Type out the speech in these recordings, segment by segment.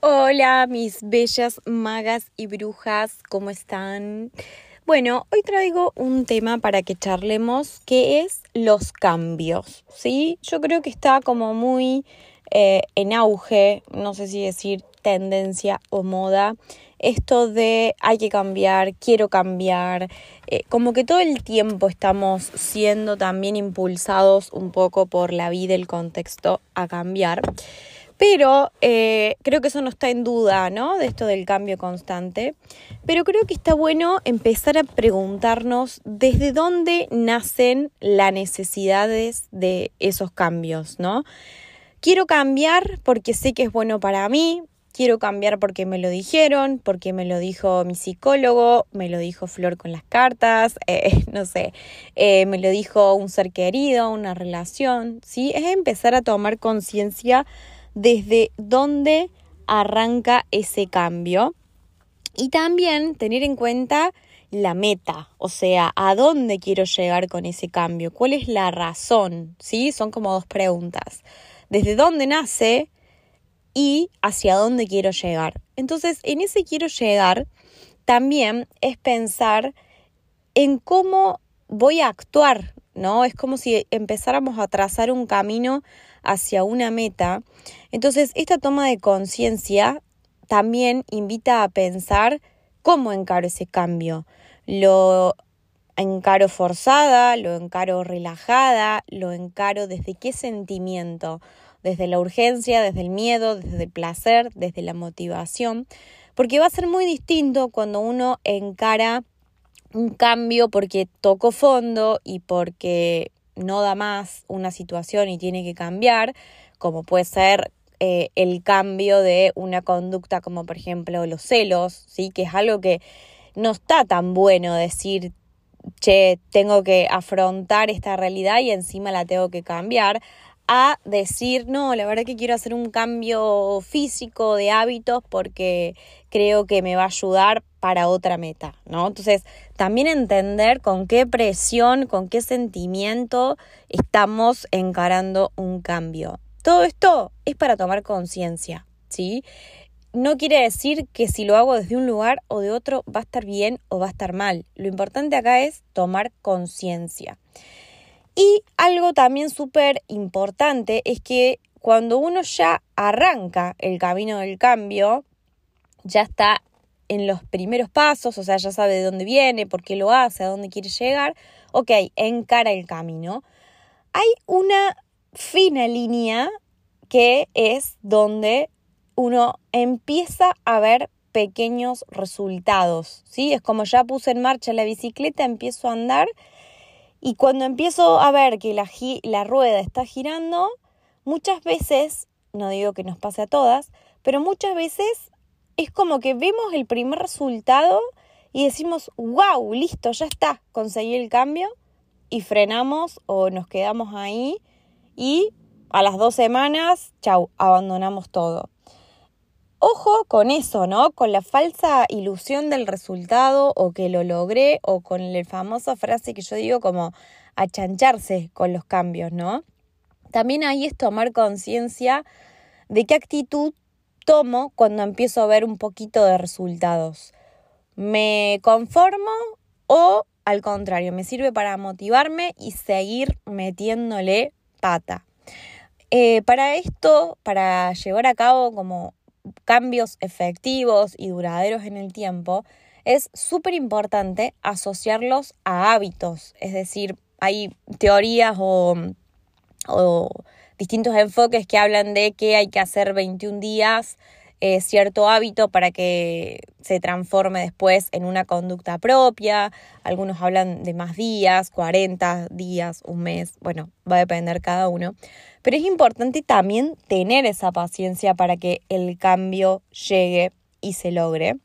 Hola, mis bellas magas y brujas, ¿cómo están? Bueno, hoy traigo un tema para que charlemos que es los cambios, ¿sí? Yo creo que está como muy eh, en auge, no sé si decir tendencia o moda, esto de hay que cambiar, quiero cambiar, eh, como que todo el tiempo estamos siendo también impulsados un poco por la vida, el contexto a cambiar. Pero eh, creo que eso no está en duda, ¿no? De esto del cambio constante. Pero creo que está bueno empezar a preguntarnos desde dónde nacen las necesidades de esos cambios, ¿no? Quiero cambiar porque sé que es bueno para mí, quiero cambiar porque me lo dijeron, porque me lo dijo mi psicólogo, me lo dijo Flor con las cartas, eh, no sé, eh, me lo dijo un ser querido, una relación, ¿sí? Es empezar a tomar conciencia desde dónde arranca ese cambio y también tener en cuenta la meta, o sea, a dónde quiero llegar con ese cambio, cuál es la razón, ¿sí? Son como dos preguntas. ¿Desde dónde nace y hacia dónde quiero llegar? Entonces, en ese quiero llegar también es pensar en cómo voy a actuar, ¿no? Es como si empezáramos a trazar un camino hacia una meta. Entonces, esta toma de conciencia también invita a pensar cómo encaro ese cambio. Lo encaro forzada, lo encaro relajada, lo encaro desde qué sentimiento, desde la urgencia, desde el miedo, desde el placer, desde la motivación, porque va a ser muy distinto cuando uno encara un cambio porque tocó fondo y porque no da más una situación y tiene que cambiar, como puede ser eh, el cambio de una conducta como por ejemplo los celos, ¿sí? que es algo que no está tan bueno decir, che, tengo que afrontar esta realidad y encima la tengo que cambiar, a decir, no, la verdad que quiero hacer un cambio físico de hábitos porque creo que me va a ayudar para otra meta, ¿no? Entonces, también entender con qué presión, con qué sentimiento estamos encarando un cambio. Todo esto es para tomar conciencia, ¿sí? No quiere decir que si lo hago desde un lugar o de otro va a estar bien o va a estar mal. Lo importante acá es tomar conciencia. Y algo también súper importante es que cuando uno ya arranca el camino del cambio, ya está en los primeros pasos, o sea, ya sabe de dónde viene, por qué lo hace, a dónde quiere llegar, ok, encara el camino. Hay una fina línea que es donde uno empieza a ver pequeños resultados, ¿sí? Es como ya puse en marcha la bicicleta, empiezo a andar y cuando empiezo a ver que la, la rueda está girando, muchas veces, no digo que nos pase a todas, pero muchas veces es como que vemos el primer resultado y decimos, wow, listo, ya está, conseguí el cambio y frenamos o nos quedamos ahí y a las dos semanas, chau, abandonamos todo. Ojo con eso, ¿no? Con la falsa ilusión del resultado o que lo logré o con la famosa frase que yo digo como achancharse con los cambios, ¿no? También ahí es tomar conciencia de qué actitud tomo cuando empiezo a ver un poquito de resultados. ¿Me conformo o al contrario, me sirve para motivarme y seguir metiéndole pata? Eh, para esto, para llevar a cabo como cambios efectivos y duraderos en el tiempo, es súper importante asociarlos a hábitos. Es decir, hay teorías o, o, distintos enfoques que hablan de que hay que hacer 21 días eh, cierto hábito para que se transforme después en una conducta propia. Algunos hablan de más días, 40 días, un mes, bueno, va a depender cada uno. Pero es importante también tener esa paciencia para que el cambio llegue y se logre.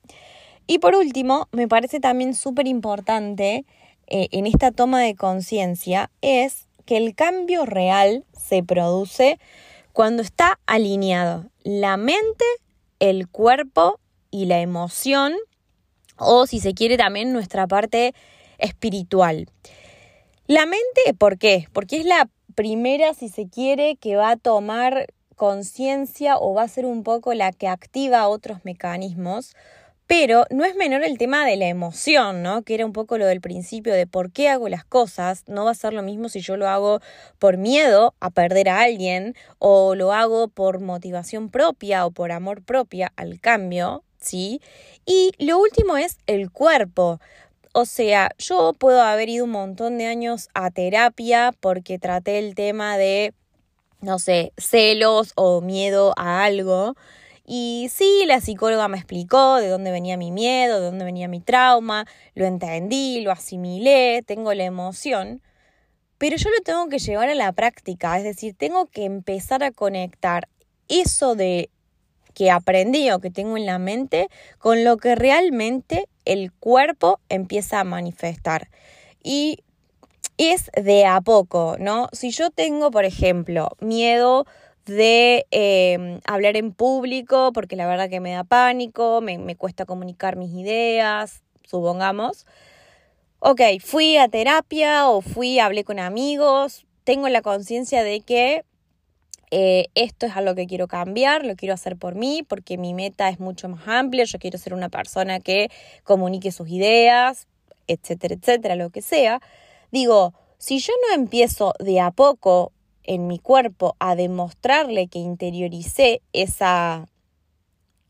Y por último, me parece también súper importante eh, en esta toma de conciencia es que el cambio real se produce cuando está alineado la mente, el cuerpo y la emoción, o si se quiere también nuestra parte espiritual. La mente, ¿por qué? Porque es la primera, si se quiere, que va a tomar conciencia o va a ser un poco la que activa otros mecanismos, pero no es menor el tema de la emoción, ¿no? Que era un poco lo del principio de por qué hago las cosas. No va a ser lo mismo si yo lo hago por miedo a perder a alguien o lo hago por motivación propia o por amor propia al cambio, ¿sí? Y lo último es el cuerpo. O sea, yo puedo haber ido un montón de años a terapia porque traté el tema de, no sé, celos o miedo a algo. Y sí, la psicóloga me explicó de dónde venía mi miedo, de dónde venía mi trauma, lo entendí, lo asimilé, tengo la emoción, pero yo lo tengo que llevar a la práctica, es decir, tengo que empezar a conectar eso de que aprendí o que tengo en la mente con lo que realmente el cuerpo empieza a manifestar. Y es de a poco, ¿no? Si yo tengo, por ejemplo, miedo de em, hablar en público, porque la verdad que me da pánico, me, me cuesta comunicar mis ideas, supongamos. Ok, fui a terapia o fui, hablé con amigos, tengo la conciencia de que eh, esto es algo que quiero cambiar, lo quiero hacer por mí, porque mi meta es mucho más amplia, yo quiero ser una persona que comunique sus ideas, etcétera, etcétera, lo que sea. Digo, si yo no empiezo de a poco en mi cuerpo a demostrarle que interioricé esa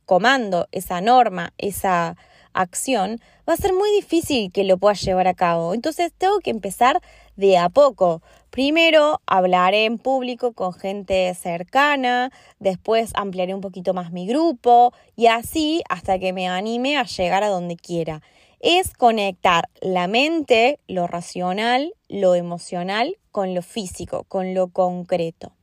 comando, esa norma, esa acción, va a ser muy difícil que lo pueda llevar a cabo. Entonces tengo que empezar de a poco. Primero hablaré en público con gente cercana, después ampliaré un poquito más mi grupo y así hasta que me anime a llegar a donde quiera. Es conectar la mente, lo racional, lo emocional con lo físico, con lo concreto.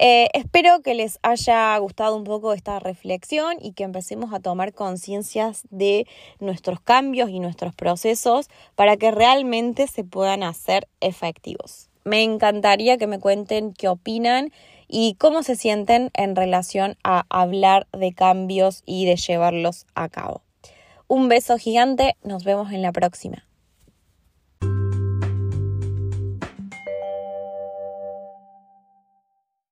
Eh, espero que les haya gustado un poco esta reflexión y que empecemos a tomar conciencias de nuestros cambios y nuestros procesos para que realmente se puedan hacer efectivos. Me encantaría que me cuenten qué opinan y cómo se sienten en relación a hablar de cambios y de llevarlos a cabo. Un beso gigante, nos vemos en la próxima.